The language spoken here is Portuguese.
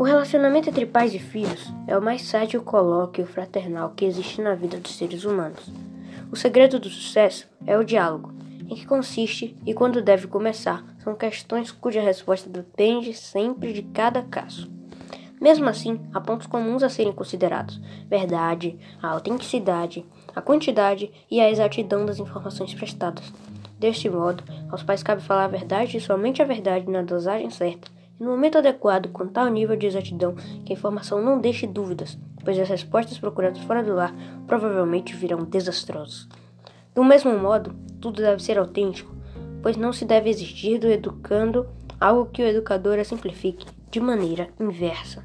O relacionamento entre pais e filhos é o mais sádio colóquio fraternal que existe na vida dos seres humanos. O segredo do sucesso é o diálogo, em que consiste e quando deve começar são questões cuja resposta depende sempre de cada caso. Mesmo assim, há pontos comuns a serem considerados: verdade, a autenticidade, a quantidade e a exatidão das informações prestadas. Deste modo, aos pais cabe falar a verdade e somente a verdade na dosagem certa no momento adequado, com tal nível de exatidão que a informação não deixe dúvidas, pois as respostas procuradas fora do lar provavelmente virão desastrosas. Do mesmo modo, tudo deve ser autêntico, pois não se deve exigir do educando algo que o educador a simplifique de maneira inversa.